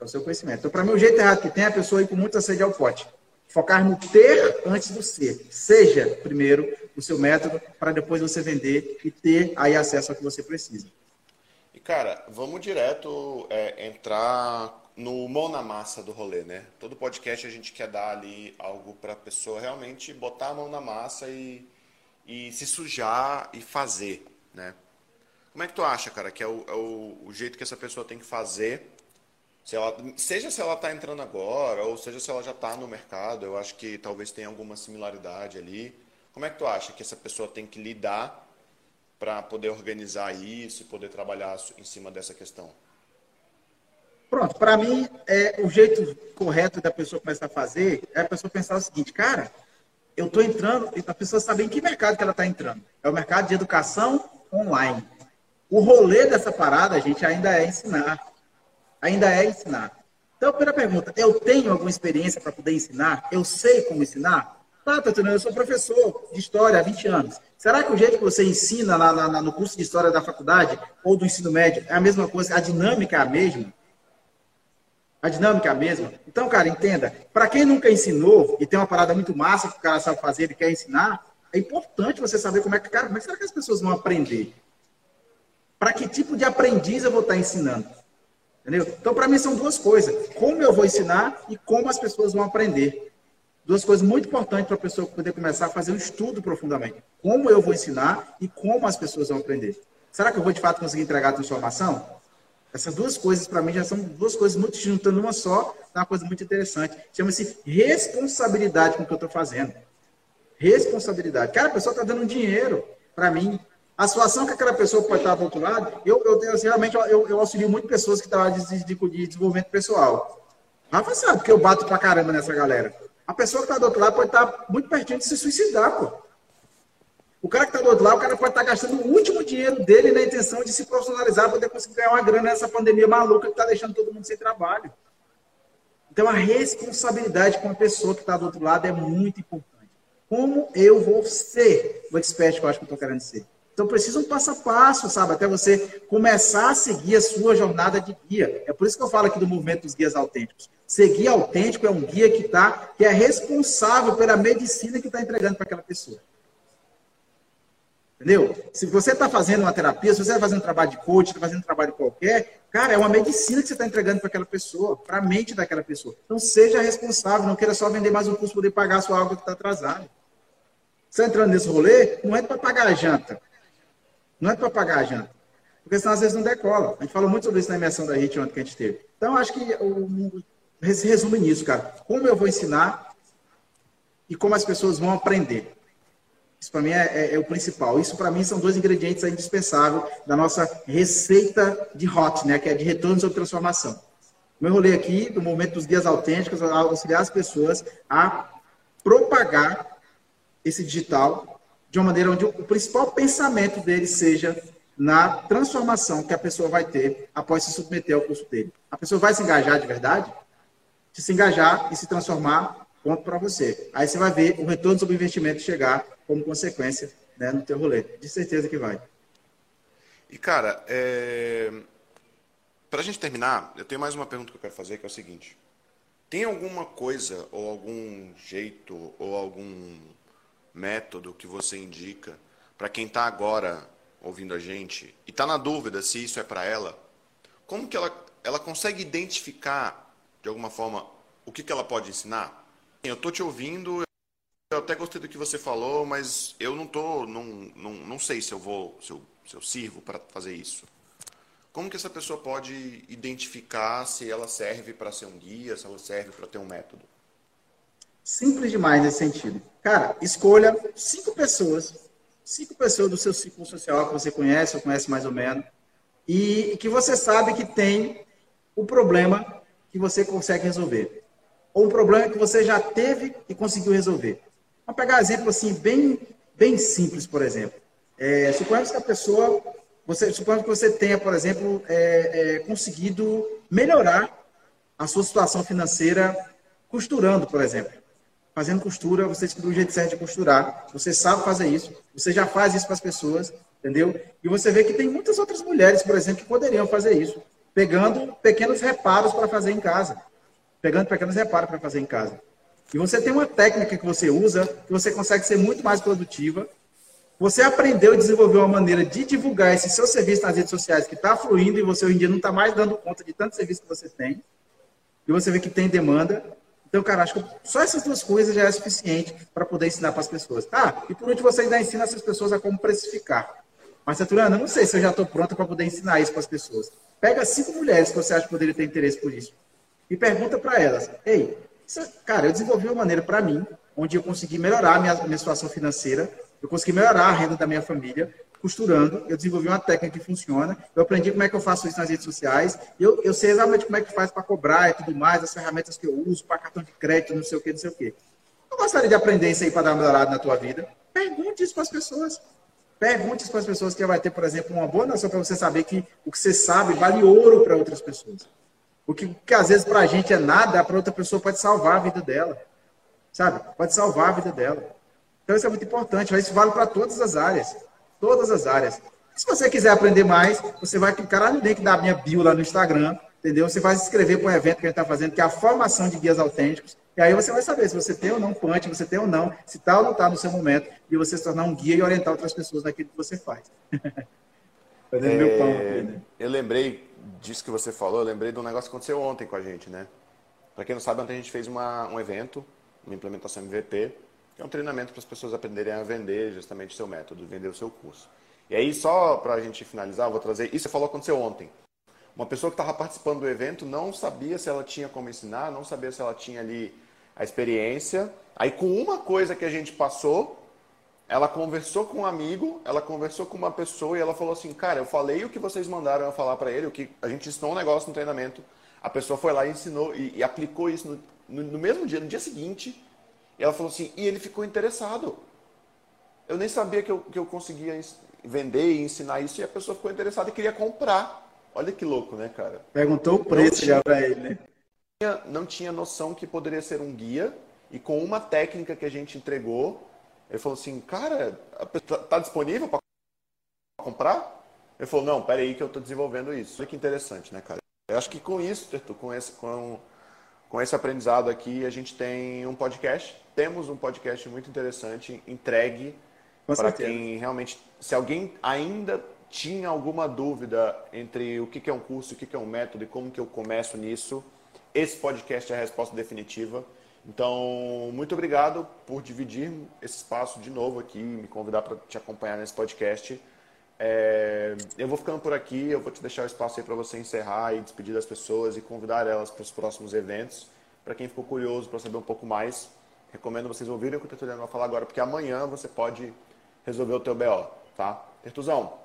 É o seu conhecimento. Então, para mim, o jeito errado que tem é a pessoa ir com muita sede ao pote. Focar no ter antes do ser. Seja primeiro o seu método para depois você vender e ter aí acesso ao que você precisa. E cara, vamos direto é, entrar no mão na massa do rolê, né? Todo podcast a gente quer dar ali algo para a pessoa realmente botar a mão na massa e, e se sujar e fazer, né? Como é que tu acha, cara, que é o, é o, o jeito que essa pessoa tem que fazer se ela, seja se ela está entrando agora, ou seja se ela já está no mercado, eu acho que talvez tenha alguma similaridade ali. Como é que tu acha que essa pessoa tem que lidar para poder organizar isso e poder trabalhar em cima dessa questão? Pronto, para mim, é, o jeito correto da pessoa começar a fazer é a pessoa pensar o seguinte, cara, eu estou entrando, a pessoa saber em que mercado que ela está entrando. É o mercado de educação online. O rolê dessa parada, gente, ainda é ensinar ainda é ensinar. Então, a primeira pergunta, eu tenho alguma experiência para poder ensinar? Eu sei como ensinar? Tá, Tatiana, eu sou professor de História há 20 anos. Será que o jeito que você ensina lá, lá, no curso de História da faculdade ou do ensino médio é a mesma coisa? A dinâmica é a mesma? A dinâmica é a mesma? Então, cara, entenda. Para quem nunca ensinou e tem uma parada muito massa que o cara sabe fazer e quer ensinar, é importante você saber como é que, cara, como é que será que as pessoas vão aprender? Para que tipo de aprendiz eu vou estar ensinando? Entendeu? Então, para mim, são duas coisas. Como eu vou ensinar e como as pessoas vão aprender. Duas coisas muito importantes para a pessoa poder começar a fazer um estudo profundamente. Como eu vou ensinar e como as pessoas vão aprender. Será que eu vou, de fato, conseguir entregar a transformação? Essas duas coisas, para mim, já são duas coisas muito juntando uma só. É uma coisa muito interessante. Chama-se responsabilidade com o que eu estou fazendo. Responsabilidade. Cara, a pessoa está dando dinheiro para mim. A situação que aquela pessoa pode estar do outro lado, eu, eu, eu realmente eu, eu, auxilio muito pessoas que estão de, de, de, desenvolvimento pessoal. Rafa sabe porque eu bato pra caramba nessa galera. A pessoa que está do outro lado pode estar muito pertinho de se suicidar, pô. O cara que está do outro lado, o cara pode estar gastando o último dinheiro dele na intenção de se profissionalizar para poder conseguir ganhar uma grana nessa pandemia maluca que está deixando todo mundo sem trabalho. Então, a responsabilidade com a pessoa que está do outro lado é muito importante. Como eu vou ser o expert que eu acho que eu estou querendo ser? Então precisa um passo a passo, sabe? Até você começar a seguir a sua jornada de guia. É por isso que eu falo aqui do movimento dos guias autênticos. Ser guia autêntico é um guia que tá, que é responsável pela medicina que está entregando para aquela pessoa. Entendeu? Se você está fazendo uma terapia, se você está fazendo um trabalho de coach, está fazendo um trabalho qualquer, cara, é uma medicina que você está entregando para aquela pessoa, para a mente daquela pessoa. Então seja responsável, não queira só vender mais um curso para poder pagar a sua algo que está atrasado. Você tá entrando nesse rolê, não é para pagar a janta. Não é para pagar a janta. Porque senão às vezes não decola. A gente falou muito sobre isso na imersão da HIT ontem que a gente teve. Então, acho que o, se resume nisso, cara. Como eu vou ensinar e como as pessoas vão aprender. Isso para mim é, é, é, o principal. Isso para mim são dois ingredientes indispensáveis da nossa receita de HOT, né? que é de retorno sobre transformação. Meu rolê aqui, do momento dos guias autênticos, auxiliar as pessoas a propagar esse digital de uma maneira onde o principal pensamento dele seja na transformação que a pessoa vai ter após se submeter ao curso dele. A pessoa vai se engajar de verdade? Se se engajar e se transformar, ponto para você. Aí você vai ver o retorno sobre o investimento chegar como consequência né, no teu rolê. De certeza que vai. E, cara, é... para a gente terminar, eu tenho mais uma pergunta que eu quero fazer, que é o seguinte. Tem alguma coisa, ou algum jeito, ou algum método que você indica para quem está agora ouvindo a gente e está na dúvida se isso é para ela? Como que ela, ela consegue identificar, de alguma forma, o que, que ela pode ensinar? Eu estou te ouvindo, eu até gostei do que você falou, mas eu não tô, não, não, não sei se eu vou, se eu, se eu sirvo para fazer isso. Como que essa pessoa pode identificar se ela serve para ser um guia, se ela serve para ter um método? Simples demais nesse sentido. Cara, escolha cinco pessoas, cinco pessoas do seu ciclo social que você conhece, ou conhece mais ou menos, e que você sabe que tem o problema que você consegue resolver. Ou um problema que você já teve e conseguiu resolver. Vamos pegar um exemplo assim, bem, bem simples, por exemplo. É, suponhamos que a pessoa, você, suponhamos que você tenha, por exemplo, é, é, conseguido melhorar a sua situação financeira costurando, por exemplo. Fazendo costura, você descobriu o jeito certo de costurar, você sabe fazer isso, você já faz isso para as pessoas, entendeu? E você vê que tem muitas outras mulheres, por exemplo, que poderiam fazer isso, pegando pequenos reparos para fazer em casa. Pegando pequenos reparos para fazer em casa. E você tem uma técnica que você usa, que você consegue ser muito mais produtiva. Você aprendeu e desenvolveu uma maneira de divulgar esse seu serviço nas redes sociais que está fluindo e você hoje em dia não está mais dando conta de tanto serviço que você tem. E você vê que tem demanda. Então, cara, acho que só essas duas coisas já é suficiente para poder ensinar para as pessoas. Ah, e por último, você ainda ensina essas pessoas a como precificar. Mas, Saturana, não sei se eu já estou pronta para poder ensinar isso para as pessoas. Pega cinco mulheres que você acha que ter interesse por isso e pergunta para elas: Ei, cara, eu desenvolvi uma maneira para mim, onde eu consegui melhorar a minha, minha situação financeira, eu consegui melhorar a renda da minha família, costurando, eu desenvolvi uma técnica que funciona, eu aprendi como é que eu faço isso nas redes sociais, eu, eu sei exatamente como é que faz para cobrar e tudo mais, as ferramentas que eu uso para cartão de crédito, não sei o que, não sei o que. Eu gostaria de aprender isso aí para dar uma melhorada na tua vida. Pergunte isso para as pessoas. Pergunte para as pessoas que vai ter, por exemplo, uma boa noção para você saber que o que você sabe vale ouro para outras pessoas. O que, que às vezes para a gente é nada, para outra pessoa pode salvar a vida dela. Sabe? Pode salvar a vida dela. Então isso é muito importante. Isso vale para todas as áreas. Todas as áreas. Se você quiser aprender mais, você vai clicar no link da minha bio lá no Instagram, entendeu? Você vai se inscrever para o evento que a gente está fazendo, que é a formação de guias autênticos. E aí você vai saber se você tem ou não punch, você tem ou não, se está ou não está no seu momento, e você se tornar um guia e orientar outras pessoas naquilo que você faz. Fazendo é, meu pão aqui, né? Eu lembrei disso que você falou, eu lembrei de um negócio que aconteceu ontem com a gente, né? Para quem não sabe, ontem a gente fez uma, um evento, uma implementação MVP, que é um treinamento para as pessoas aprenderem a vender justamente o seu método, vender o seu curso. E aí, só para a gente finalizar, eu vou trazer. Isso você falou aconteceu ontem. Uma pessoa que estava participando do evento não sabia se ela tinha como ensinar, não sabia se ela tinha ali a experiência. Aí, com uma coisa que a gente passou, ela conversou com um amigo, ela conversou com uma pessoa e ela falou assim, cara, eu falei o que vocês mandaram eu falar para ele, o que a gente ensinou um negócio no treinamento, a pessoa foi lá e ensinou e, e aplicou isso no, no, no, mesmo dia, no dia seguinte, e ela falou assim, e ele ficou interessado. Eu nem sabia que eu, que eu conseguia vender e ensinar isso e a pessoa ficou interessada e queria comprar. Olha que louco, né, cara? Perguntou o preço já para ele, né? Não tinha noção que poderia ser um guia e com uma técnica que a gente entregou, ele falou assim, cara, tá, tá disponível para comprar? Ele falou, não, peraí que eu estou desenvolvendo isso. Olha que interessante, né, cara? Eu acho que com isso, Tertu, com esse, com, com esse aprendizado aqui, a gente tem um podcast. Temos um podcast muito interessante, entregue para quem realmente... Se alguém ainda tinha alguma dúvida entre o que é um curso, o que é um método e como que eu começo nisso, esse podcast é a resposta definitiva. Então, muito obrigado por dividir esse espaço de novo aqui, me convidar para te acompanhar nesse podcast. É, eu vou ficando por aqui, eu vou te deixar o espaço aí para você encerrar e despedir das pessoas e convidar elas para os próximos eventos. Para quem ficou curioso para saber um pouco mais, recomendo vocês ouvirem o que o Tertuliano vai falar agora, porque amanhã você pode resolver o teu BO, tá? Tertuzão,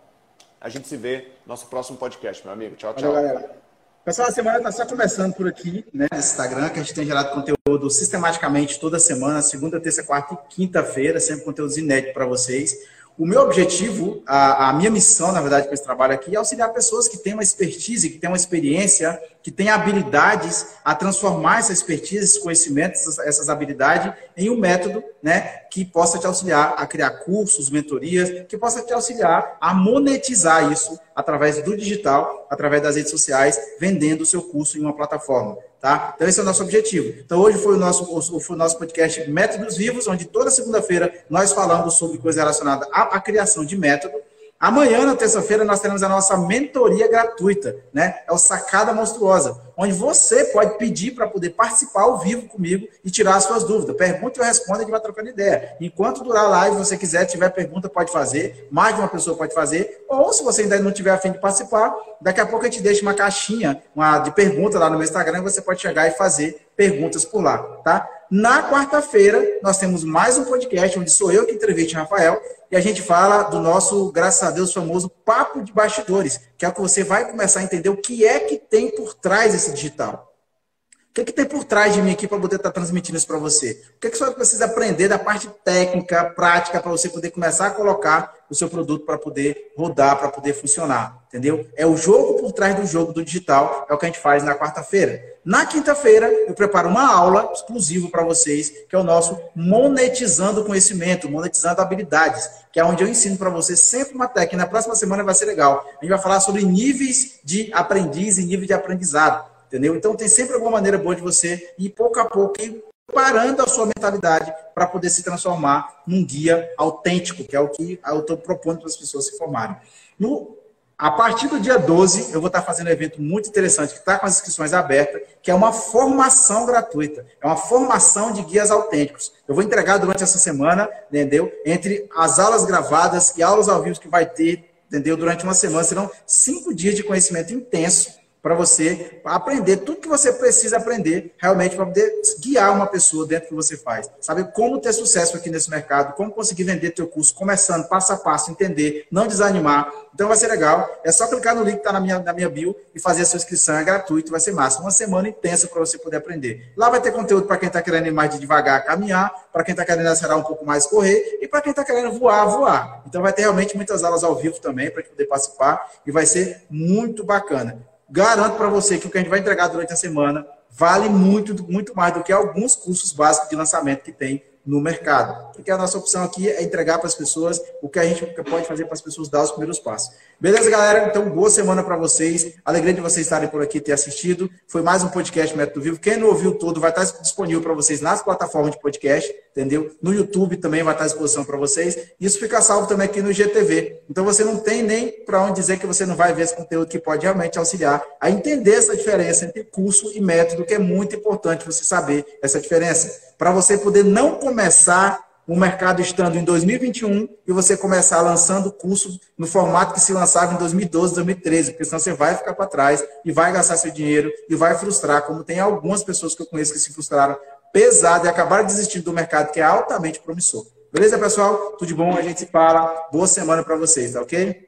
a gente se vê no nosso próximo podcast, meu amigo. Tchau, tchau. Valeu, galera. Pessoal, a semana está só começando por aqui, né? No Instagram, que a gente tem gerado conteúdo sistematicamente toda semana, segunda, terça, quarta e quinta-feira, sempre conteúdos inéditos para vocês. O meu objetivo, a, a, minha missão, na verdade, com esse trabalho aqui, é auxiliar pessoas que têm uma expertise, que têm uma experiência, que têm habilidades a transformar essa expertise, esses conhecimentos, essas habilidades em um método né, que possa te auxiliar a criar cursos, mentorias, que possa te auxiliar a monetizar isso através do digital, através das redes sociais, vendendo o seu curso em uma plataforma. Tá? Então, esse é o nosso objetivo. Então, hoje foi o nosso, foi o nosso podcast Métodos Vivos, onde toda segunda-feira nós falamos sobre coisa relacionada à, à criação de método. Amanhã, na terça-feira, nós teremos a nossa mentoria gratuita, né? É o Sacada Monstruosa, onde você pode pedir para poder participar ao vivo comigo e tirar as suas dúvidas. Pergunta e eu respondo, a gente vai trocando ideia. Enquanto durar a live, você quiser, tiver pergunta, pode fazer. Mais de uma pessoa pode fazer. Ou, se você ainda não tiver afim de participar, daqui a pouco a gente deixa uma caixinha uma, de pergunta lá no meu Instagram você pode chegar e fazer perguntas por lá, tá? Na quarta-feira, nós temos mais um podcast, onde sou eu que entrevisto o Rafael, e a gente fala do nosso, graças a Deus, famoso papo de bastidores, que é o que você vai começar a entender o que é que tem por trás desse digital. que, que tem por trás de mim aqui para poder estar tá transmitindo isso para você? O que, que você precisa aprender da parte técnica, prática, para você poder começar a colocar o seu produto para poder rodar, para poder funcionar? Entendeu? É o jogo por trás do jogo do digital, é o que a gente faz na quarta-feira. Na quinta-feira, eu preparo uma aula exclusiva para vocês, que é o nosso Monetizando Conhecimento, Monetizando Habilidades, que é onde eu ensino para vocês sempre uma técnica. Na próxima semana vai ser legal. A gente vai falar sobre níveis de aprendiz e nível de aprendizado entendeu? Então tem sempre alguma maneira boa de você ir pouco a pouco ir parando a sua mentalidade para poder se transformar num guia autêntico, que é o que eu estou propondo para as pessoas se formarem. No, a partir do dia 12, eu vou estar fazendo um evento muito interessante, que está com as inscrições abertas, que é uma formação gratuita. É uma formação de guias autênticos. Eu vou entregar durante essa semana, entendeu? Entre as aulas gravadas e aulas ao vivo que vai ter, entendeu? Durante uma semana, serão cinco dias de conhecimento intenso para você aprender tudo que você precisa aprender realmente para poder guiar uma pessoa dentro do que você faz. Saber como ter sucesso aqui nesse mercado, como conseguir vender teu curso, começando passo a passo, entender, não desanimar. Então vai ser legal. É só clicar no link que está na minha, na minha bio e fazer a sua inscrição. É gratuito, vai ser massa. Uma semana intensa para você poder aprender. Lá vai ter conteúdo para quem está querendo ir mais de devagar, caminhar, para quem está querendo acelerar um pouco mais, correr, e para quem está querendo voar, voar. Então vai ter realmente muitas aulas ao vivo também para poder participar e vai ser muito bacana garanto para você que o que a gente vai entregar durante a semana vale muito, muito mais do que alguns cursos básicos de lançamento que tem no mercado. Porque a nossa opção aqui é entregar para as pessoas o que a gente pode fazer para as pessoas dar os primeiros passos. Beleza, galera? Então, boa semana para vocês. Alegria de vocês estarem por aqui ter assistido. Foi mais um podcast Método Vivo. Quem não ouviu todo vai estar disponível para vocês nas plataformas de podcast, entendeu? No YouTube também vai estar à disposição para vocês. Isso fica salvo também aqui no GTV. Então, você não tem nem para onde dizer que você não vai ver esse conteúdo que pode realmente auxiliar a entender essa diferença entre curso e método, que é muito importante você saber essa diferença para você poder não começar o mercado estando em 2021 e você começar lançando cursos no formato que se lançava em 2012, 2013, porque senão você vai ficar para trás e vai gastar seu dinheiro e vai frustrar, como tem algumas pessoas que eu conheço que se frustraram pesado e acabaram desistindo do mercado que é altamente promissor. Beleza, pessoal? Tudo de bom? A gente se fala. Boa semana para vocês, tá ok?